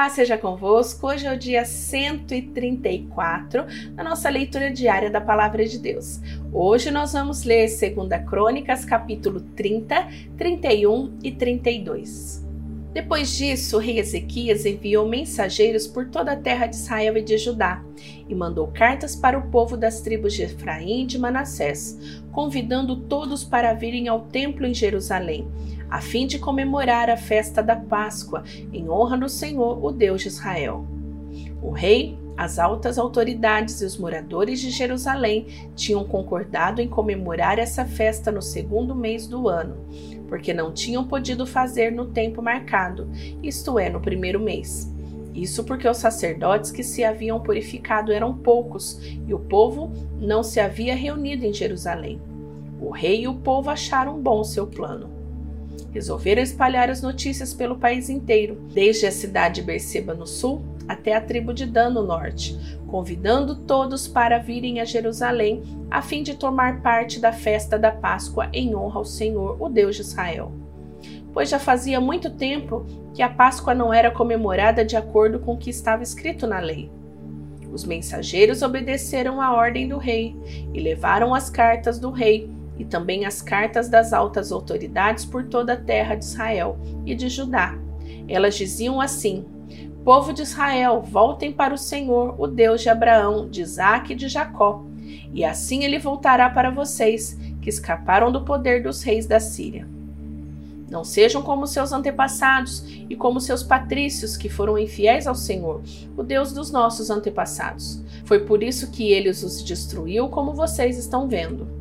Paz seja convosco. Hoje é o dia 134 da nossa leitura diária da Palavra de Deus. Hoje nós vamos ler 2 Crônicas, capítulo 30, 31 e 32. Depois disso, o rei Ezequias enviou mensageiros por toda a terra de Israel e de Judá e mandou cartas para o povo das tribos de Efraim e de Manassés, convidando todos para virem ao templo em Jerusalém a fim de comemorar a festa da Páscoa, em honra do Senhor, o Deus de Israel. O rei, as altas autoridades e os moradores de Jerusalém tinham concordado em comemorar essa festa no segundo mês do ano, porque não tinham podido fazer no tempo marcado, isto é, no primeiro mês. Isso porque os sacerdotes que se haviam purificado eram poucos e o povo não se havia reunido em Jerusalém. O rei e o povo acharam bom seu plano resolveram espalhar as notícias pelo país inteiro, desde a cidade de Berseba no sul até a tribo de Dan no norte, convidando todos para virem a Jerusalém a fim de tomar parte da festa da Páscoa em honra ao Senhor, o Deus de Israel. Pois já fazia muito tempo que a Páscoa não era comemorada de acordo com o que estava escrito na lei. Os mensageiros obedeceram à ordem do rei e levaram as cartas do rei e também as cartas das altas autoridades por toda a terra de Israel e de Judá. Elas diziam assim: Povo de Israel, voltem para o Senhor, o Deus de Abraão, de Isaque e de Jacó, e assim ele voltará para vocês, que escaparam do poder dos reis da Síria. Não sejam como seus antepassados e como seus patrícios, que foram infiéis ao Senhor, o Deus dos nossos antepassados. Foi por isso que ele os destruiu, como vocês estão vendo.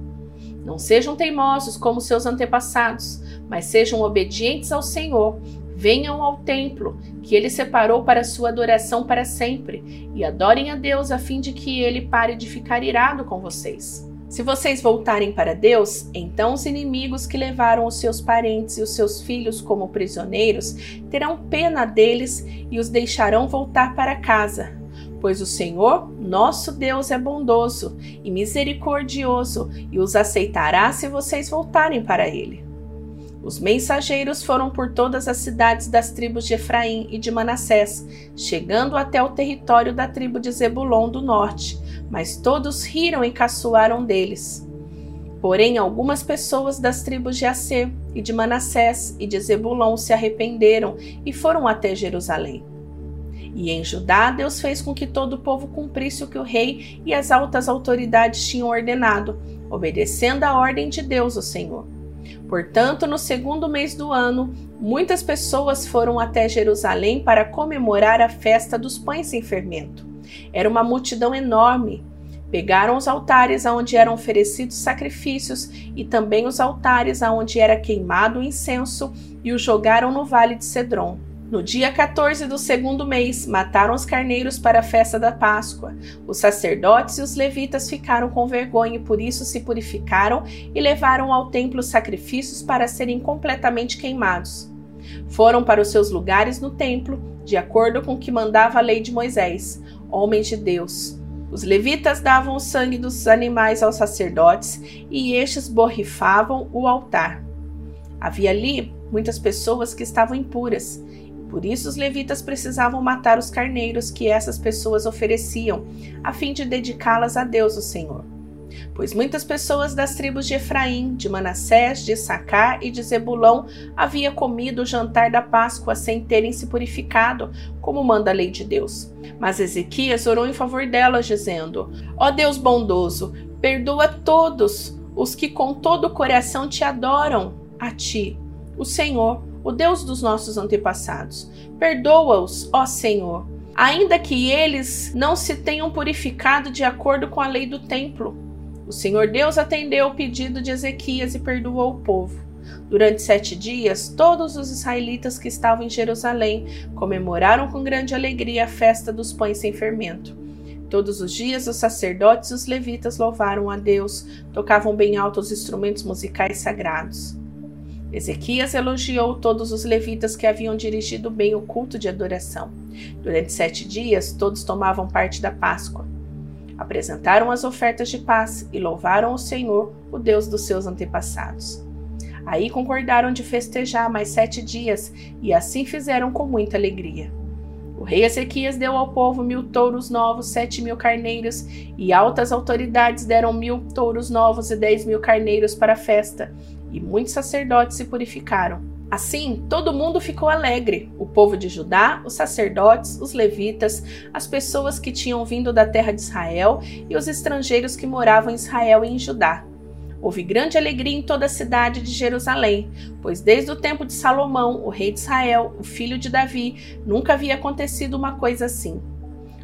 Não sejam teimosos como seus antepassados, mas sejam obedientes ao Senhor. Venham ao templo, que ele separou para sua adoração para sempre, e adorem a Deus a fim de que ele pare de ficar irado com vocês. Se vocês voltarem para Deus, então os inimigos que levaram os seus parentes e os seus filhos como prisioneiros terão pena deles e os deixarão voltar para casa, pois o Senhor, nosso Deus, é bondoso e misericordioso e os aceitará se vocês voltarem para ele. Os mensageiros foram por todas as cidades das tribos de Efraim e de Manassés, chegando até o território da tribo de Zebulon do norte, mas todos riram e caçoaram deles. Porém, algumas pessoas das tribos de Assê e de Manassés e de Zebulon se arrependeram e foram até Jerusalém. E em Judá, Deus fez com que todo o povo cumprisse o que o rei e as altas autoridades tinham ordenado, obedecendo a ordem de Deus, o Senhor. Portanto, no segundo mês do ano, muitas pessoas foram até Jerusalém para comemorar a festa dos pães sem fermento. Era uma multidão enorme. Pegaram os altares aonde eram oferecidos sacrifícios e também os altares aonde era queimado o incenso e os jogaram no vale de Cedron. No dia 14 do segundo mês, mataram os carneiros para a festa da Páscoa. Os sacerdotes e os levitas ficaram com vergonha e por isso se purificaram e levaram ao templo sacrifícios para serem completamente queimados. Foram para os seus lugares no templo, de acordo com o que mandava a lei de Moisés, homens de Deus. Os levitas davam o sangue dos animais aos sacerdotes e estes borrifavam o altar. Havia ali muitas pessoas que estavam impuras por isso, os levitas precisavam matar os carneiros que essas pessoas ofereciam, a fim de dedicá-las a Deus, o Senhor. Pois muitas pessoas das tribos de Efraim, de Manassés, de Sacar e de Zebulão havia comido o jantar da Páscoa sem terem se purificado, como manda a lei de Deus. Mas Ezequias orou em favor delas, dizendo: Ó Deus bondoso, perdoa todos os que com todo o coração te adoram, a ti, o Senhor, o Deus dos nossos antepassados. Perdoa-os, ó Senhor, ainda que eles não se tenham purificado de acordo com a lei do templo. O Senhor Deus atendeu o pedido de Ezequias e perdoou o povo. Durante sete dias, todos os israelitas que estavam em Jerusalém comemoraram com grande alegria a festa dos pães sem fermento. Todos os dias, os sacerdotes e os levitas louvaram a Deus, tocavam bem alto os instrumentos musicais sagrados. Ezequias elogiou todos os levitas que haviam dirigido bem o culto de adoração. Durante sete dias, todos tomavam parte da Páscoa. Apresentaram as ofertas de paz e louvaram o Senhor, o Deus dos seus antepassados. Aí concordaram de festejar mais sete dias e assim fizeram com muita alegria. O rei Ezequias deu ao povo mil touros novos, sete mil carneiros, e altas autoridades deram mil touros novos e dez mil carneiros para a festa, e muitos sacerdotes se purificaram. Assim, todo mundo ficou alegre: o povo de Judá, os sacerdotes, os levitas, as pessoas que tinham vindo da terra de Israel e os estrangeiros que moravam em Israel e em Judá. Houve grande alegria em toda a cidade de Jerusalém, pois desde o tempo de Salomão, o rei de Israel, o filho de Davi, nunca havia acontecido uma coisa assim.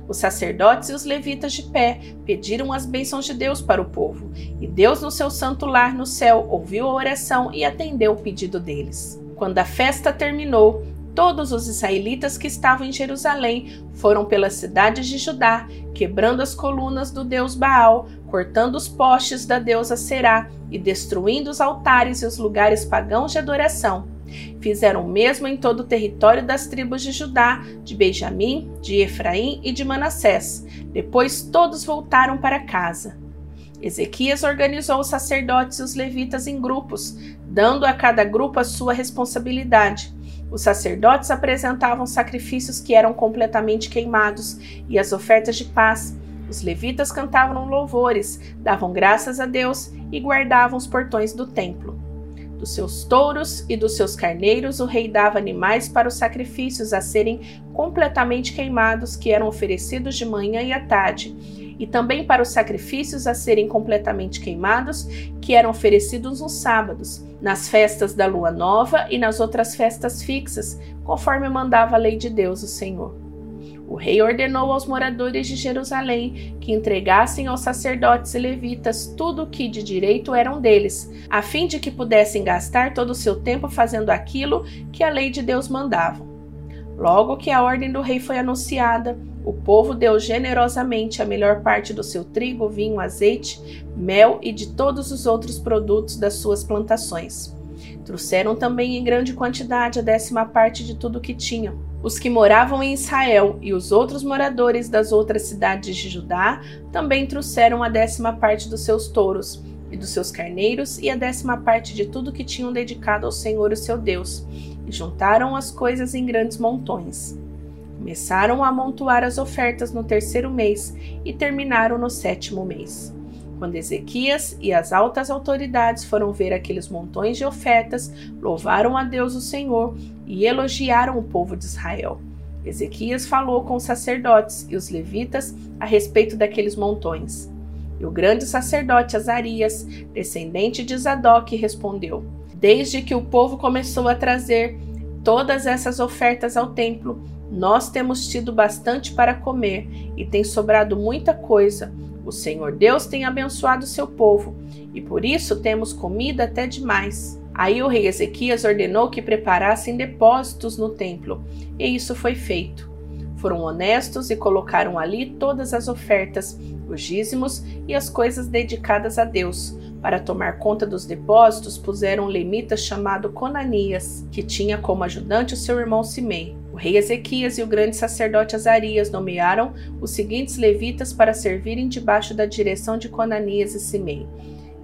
Os sacerdotes e os levitas de pé pediram as bênçãos de Deus para o povo, e Deus, no seu santo lar no céu, ouviu a oração e atendeu o pedido deles. Quando a festa terminou, todos os israelitas que estavam em Jerusalém foram pelas cidades de Judá, quebrando as colunas do deus Baal, cortando os postes da deusa Será e destruindo os altares e os lugares pagãos de adoração. Fizeram o mesmo em todo o território das tribos de Judá, de Benjamim, de Efraim e de Manassés. Depois todos voltaram para casa. Ezequias organizou os sacerdotes e os levitas em grupos, dando a cada grupo a sua responsabilidade. Os sacerdotes apresentavam sacrifícios que eram completamente queimados e as ofertas de paz. Os levitas cantavam louvores, davam graças a Deus e guardavam os portões do templo. Dos seus touros e dos seus carneiros, o rei dava animais para os sacrifícios a serem completamente queimados, que eram oferecidos de manhã e à tarde e também para os sacrifícios a serem completamente queimados, que eram oferecidos nos sábados, nas festas da lua nova e nas outras festas fixas, conforme mandava a lei de Deus, o Senhor. O rei ordenou aos moradores de Jerusalém que entregassem aos sacerdotes e levitas tudo o que de direito eram deles, a fim de que pudessem gastar todo o seu tempo fazendo aquilo que a lei de Deus mandava. Logo que a ordem do rei foi anunciada, o povo deu generosamente a melhor parte do seu trigo, vinho, azeite, mel e de todos os outros produtos das suas plantações. Trouxeram também em grande quantidade a décima parte de tudo o que tinham. Os que moravam em Israel e os outros moradores das outras cidades de Judá também trouxeram a décima parte dos seus touros e dos seus carneiros e a décima parte de tudo que tinham dedicado ao Senhor, o seu Deus, e juntaram as coisas em grandes montões. Começaram a amontoar as ofertas no terceiro mês e terminaram no sétimo mês. Quando Ezequias e as altas autoridades foram ver aqueles montões de ofertas, louvaram a Deus o Senhor e elogiaram o povo de Israel. Ezequias falou com os sacerdotes e os levitas a respeito daqueles montões. E o grande sacerdote Azarias, descendente de Zadok, respondeu: Desde que o povo começou a trazer todas essas ofertas ao templo, nós temos tido bastante para comer e tem sobrado muita coisa. O Senhor Deus tem abençoado seu povo e por isso temos comida até demais. Aí o rei Ezequias ordenou que preparassem depósitos no templo, e isso foi feito. Foram honestos e colocaram ali todas as ofertas, os dízimos e as coisas dedicadas a Deus. Para tomar conta dos depósitos, puseram um lemita chamado Conanias, que tinha como ajudante o seu irmão Simei. O rei Ezequias e o grande sacerdote Azarias nomearam os seguintes levitas para servirem debaixo da direção de Conanias e Simei: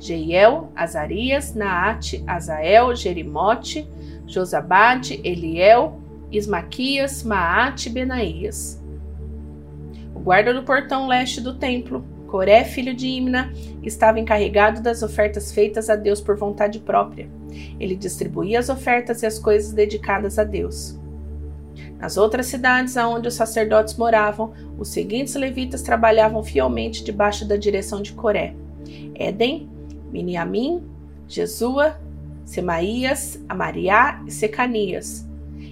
Jeiel, Azarias, Naate, Azael, Jerimote, Josabade, Eliel, Ismaquias, Maate e Benaías. O guarda do portão leste do templo, Coré, filho de Imna, estava encarregado das ofertas feitas a Deus por vontade própria. Ele distribuía as ofertas e as coisas dedicadas a Deus. Nas outras cidades aonde os sacerdotes moravam, os seguintes levitas trabalhavam fielmente debaixo da direção de Coré: Éden, Miniamim, Jesua, Semaías, Amariá e Secanias.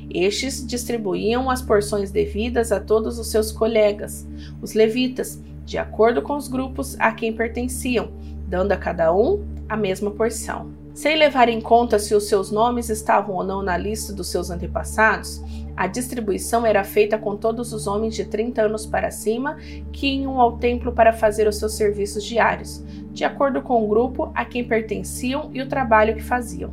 Estes distribuíam as porções devidas a todos os seus colegas, os levitas, de acordo com os grupos a quem pertenciam, dando a cada um a mesma porção. Sem levar em conta se os seus nomes estavam ou não na lista dos seus antepassados, a distribuição era feita com todos os homens de 30 anos para cima que iam ao templo para fazer os seus serviços diários, de acordo com o grupo a quem pertenciam e o trabalho que faziam.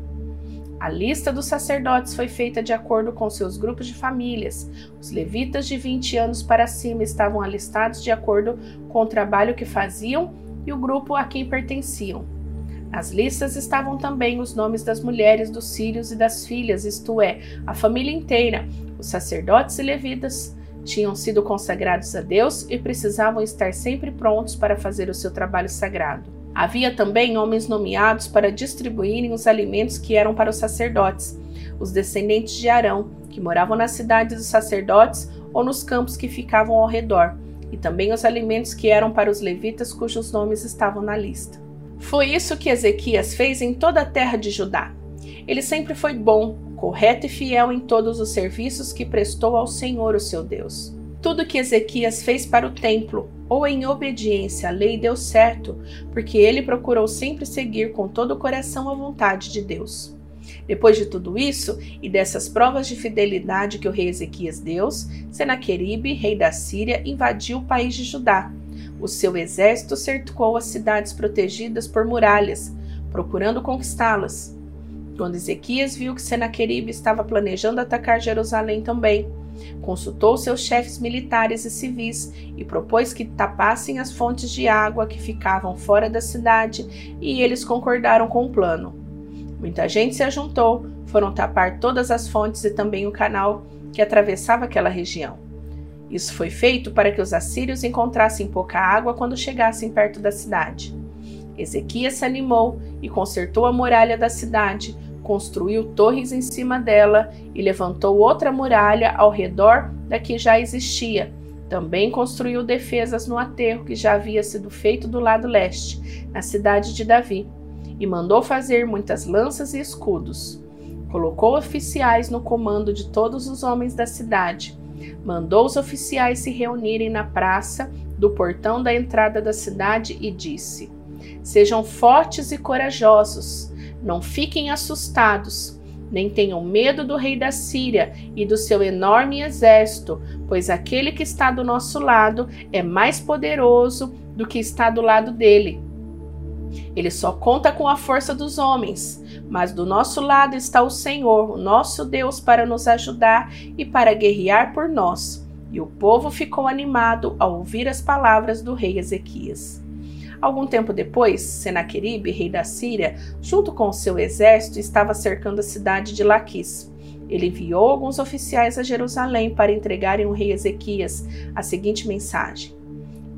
A lista dos sacerdotes foi feita de acordo com seus grupos de famílias. Os levitas de 20 anos para cima estavam alistados de acordo com o trabalho que faziam e o grupo a quem pertenciam. Nas listas estavam também os nomes das mulheres dos filhos e das filhas, isto é, a família inteira, os sacerdotes e levitas, tinham sido consagrados a Deus e precisavam estar sempre prontos para fazer o seu trabalho sagrado. Havia também homens nomeados para distribuírem os alimentos que eram para os sacerdotes, os descendentes de Arão, que moravam nas cidades dos sacerdotes ou nos campos que ficavam ao redor, e também os alimentos que eram para os levitas cujos nomes estavam na lista. Foi isso que Ezequias fez em toda a terra de Judá. Ele sempre foi bom, correto e fiel em todos os serviços que prestou ao Senhor, o seu Deus. Tudo que Ezequias fez para o templo, ou em obediência à lei, deu certo, porque ele procurou sempre seguir com todo o coração a vontade de Deus. Depois de tudo isso e dessas provas de fidelidade que o rei Ezequias deu, Senaqueribe, rei da Síria, invadiu o país de Judá. O seu exército cercou as cidades protegidas por muralhas, procurando conquistá-las. Quando Ezequias viu que Senaqueribe estava planejando atacar Jerusalém também, consultou seus chefes militares e civis e propôs que tapassem as fontes de água que ficavam fora da cidade, e eles concordaram com o plano. Muita gente se ajuntou, foram tapar todas as fontes e também o canal que atravessava aquela região. Isso foi feito para que os assírios encontrassem pouca água quando chegassem perto da cidade. Ezequias se animou e consertou a muralha da cidade, construiu torres em cima dela e levantou outra muralha ao redor da que já existia. Também construiu defesas no aterro que já havia sido feito do lado leste, na cidade de Davi e mandou fazer muitas lanças e escudos. Colocou oficiais no comando de todos os homens da cidade. Mandou os oficiais se reunirem na praça do portão da entrada da cidade e disse: Sejam fortes e corajosos, não fiquem assustados, nem tenham medo do rei da Síria e do seu enorme exército, pois aquele que está do nosso lado é mais poderoso do que está do lado dele. Ele só conta com a força dos homens, mas do nosso lado está o Senhor, o nosso Deus, para nos ajudar e para guerrear por nós. E o povo ficou animado ao ouvir as palavras do rei Ezequias. Algum tempo depois, Senaqueribe, rei da Síria, junto com seu exército, estava cercando a cidade de Laquis. Ele enviou alguns oficiais a Jerusalém para entregarem ao rei Ezequias a seguinte mensagem: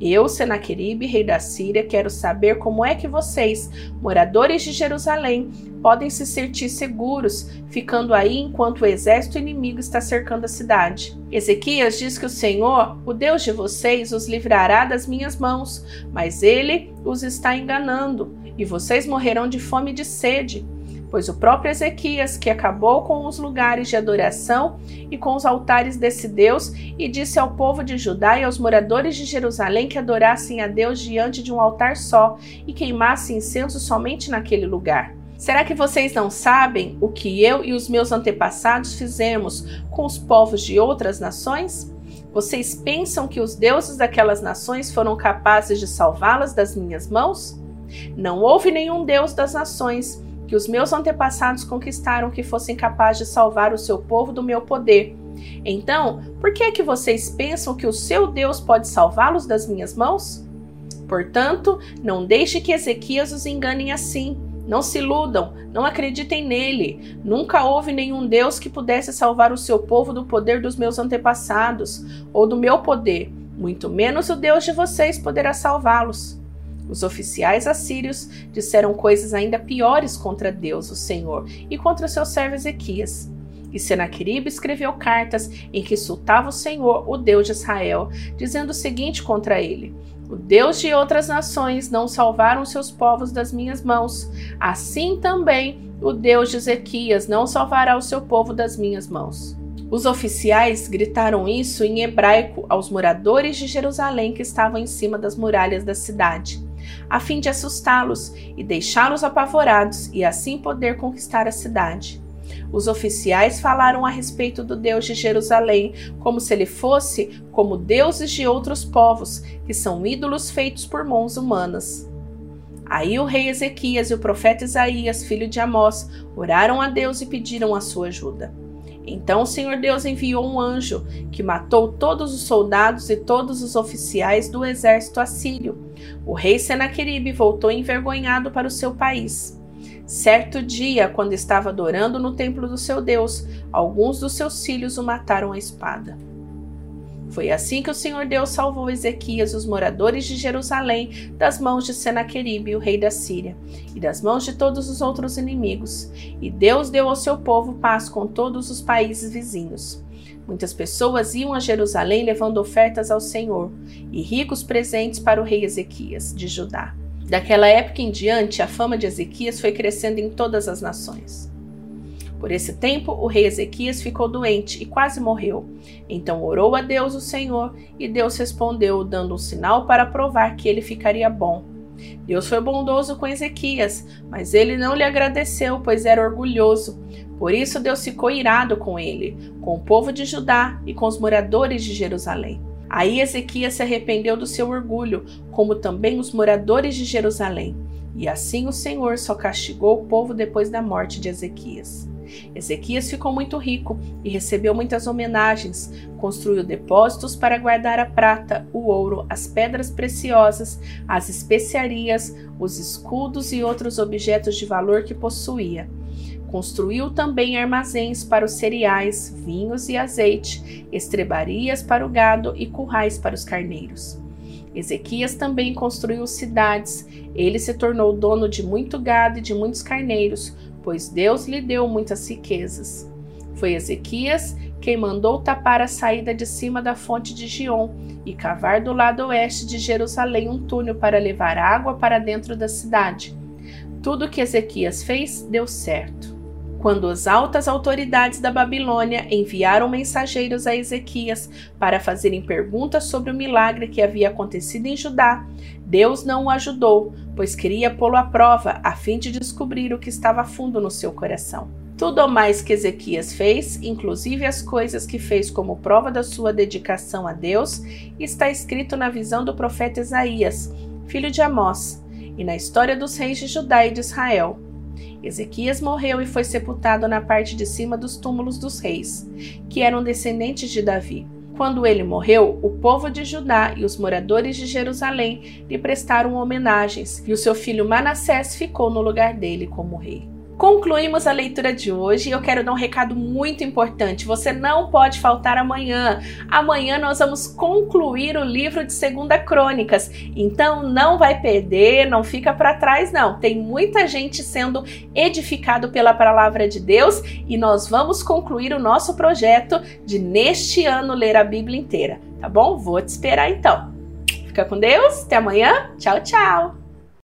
eu, Senaqueribe, rei da Síria, quero saber como é que vocês, moradores de Jerusalém, podem se sentir seguros ficando aí enquanto o exército inimigo está cercando a cidade. Ezequias diz que o Senhor, o Deus de vocês, os livrará das minhas mãos, mas ele os está enganando, e vocês morrerão de fome e de sede pois o próprio Ezequias, que acabou com os lugares de adoração e com os altares desse Deus, e disse ao povo de Judá e aos moradores de Jerusalém que adorassem a Deus diante de um altar só e queimassem incenso somente naquele lugar. Será que vocês não sabem o que eu e os meus antepassados fizemos com os povos de outras nações? Vocês pensam que os deuses daquelas nações foram capazes de salvá-las das minhas mãos? Não houve nenhum deus das nações que os meus antepassados conquistaram que fossem capazes de salvar o seu povo do meu poder. Então, por que é que vocês pensam que o seu Deus pode salvá-los das minhas mãos? Portanto, não deixe que Ezequias os engane assim. Não se iludam, não acreditem nele. Nunca houve nenhum Deus que pudesse salvar o seu povo do poder dos meus antepassados ou do meu poder. Muito menos o Deus de vocês poderá salvá-los. Os oficiais assírios disseram coisas ainda piores contra Deus, o Senhor, e contra seu servo Ezequias. E Senaqueribe escreveu cartas em que insultava o Senhor, o Deus de Israel, dizendo o seguinte contra ele: O Deus de outras nações não salvaram seus povos das minhas mãos. Assim também o Deus de Ezequias não salvará o seu povo das minhas mãos. Os oficiais gritaram isso em hebraico aos moradores de Jerusalém que estavam em cima das muralhas da cidade a fim de assustá-los e deixá-los apavorados e assim poder conquistar a cidade. Os oficiais falaram a respeito do Deus de Jerusalém, como se ele fosse como deuses de outros povos, que são ídolos feitos por mãos humanas. Aí o rei Ezequias e o profeta Isaías, filho de Amós, oraram a Deus e pediram a sua ajuda. Então o Senhor Deus enviou um anjo que matou todos os soldados e todos os oficiais do exército assírio. O rei Senaqueribe voltou envergonhado para o seu país. Certo dia, quando estava adorando no templo do seu Deus, alguns dos seus filhos o mataram à espada. Foi assim que o Senhor Deus salvou Ezequias os moradores de Jerusalém das mãos de Senaqueribe, o rei da Síria, e das mãos de todos os outros inimigos. E Deus deu ao seu povo paz com todos os países vizinhos. Muitas pessoas iam a Jerusalém levando ofertas ao Senhor e ricos presentes para o rei Ezequias, de Judá. Daquela época em diante, a fama de Ezequias foi crescendo em todas as nações. Por esse tempo, o rei Ezequias ficou doente e quase morreu. Então orou a Deus o Senhor, e Deus respondeu, dando um sinal para provar que ele ficaria bom. Deus foi bondoso com Ezequias, mas ele não lhe agradeceu, pois era orgulhoso. Por isso Deus ficou irado com ele, com o povo de Judá e com os moradores de Jerusalém. Aí Ezequias se arrependeu do seu orgulho, como também os moradores de Jerusalém. E assim o Senhor só castigou o povo depois da morte de Ezequias. Ezequias ficou muito rico e recebeu muitas homenagens. Construiu depósitos para guardar a prata, o ouro, as pedras preciosas, as especiarias, os escudos e outros objetos de valor que possuía. Construiu também armazéns para os cereais, vinhos e azeite, estrebarias para o gado e currais para os carneiros. Ezequias também construiu cidades. Ele se tornou dono de muito gado e de muitos carneiros, pois Deus lhe deu muitas riquezas. Foi Ezequias quem mandou tapar a saída de cima da fonte de Gion e cavar do lado oeste de Jerusalém um túnel para levar água para dentro da cidade. Tudo que Ezequias fez deu certo. Quando as altas autoridades da Babilônia enviaram mensageiros a Ezequias para fazerem perguntas sobre o milagre que havia acontecido em Judá, Deus não o ajudou, pois queria pô-lo à prova a fim de descobrir o que estava fundo no seu coração. Tudo o mais que Ezequias fez, inclusive as coisas que fez como prova da sua dedicação a Deus, está escrito na visão do profeta Isaías, filho de Amós, e na história dos reis de Judá e de Israel Ezequias morreu e foi sepultado na parte de cima dos túmulos dos reis, que eram descendentes de Davi. Quando ele morreu, o povo de Judá e os moradores de Jerusalém lhe prestaram homenagens, e o seu filho Manassés ficou no lugar dele como rei. Concluímos a leitura de hoje e eu quero dar um recado muito importante. Você não pode faltar amanhã. Amanhã nós vamos concluir o livro de Segunda Crônicas. Então não vai perder, não fica para trás não. Tem muita gente sendo edificado pela palavra de Deus e nós vamos concluir o nosso projeto de neste ano ler a Bíblia inteira, tá bom? Vou te esperar então. Fica com Deus. Até amanhã. Tchau, tchau.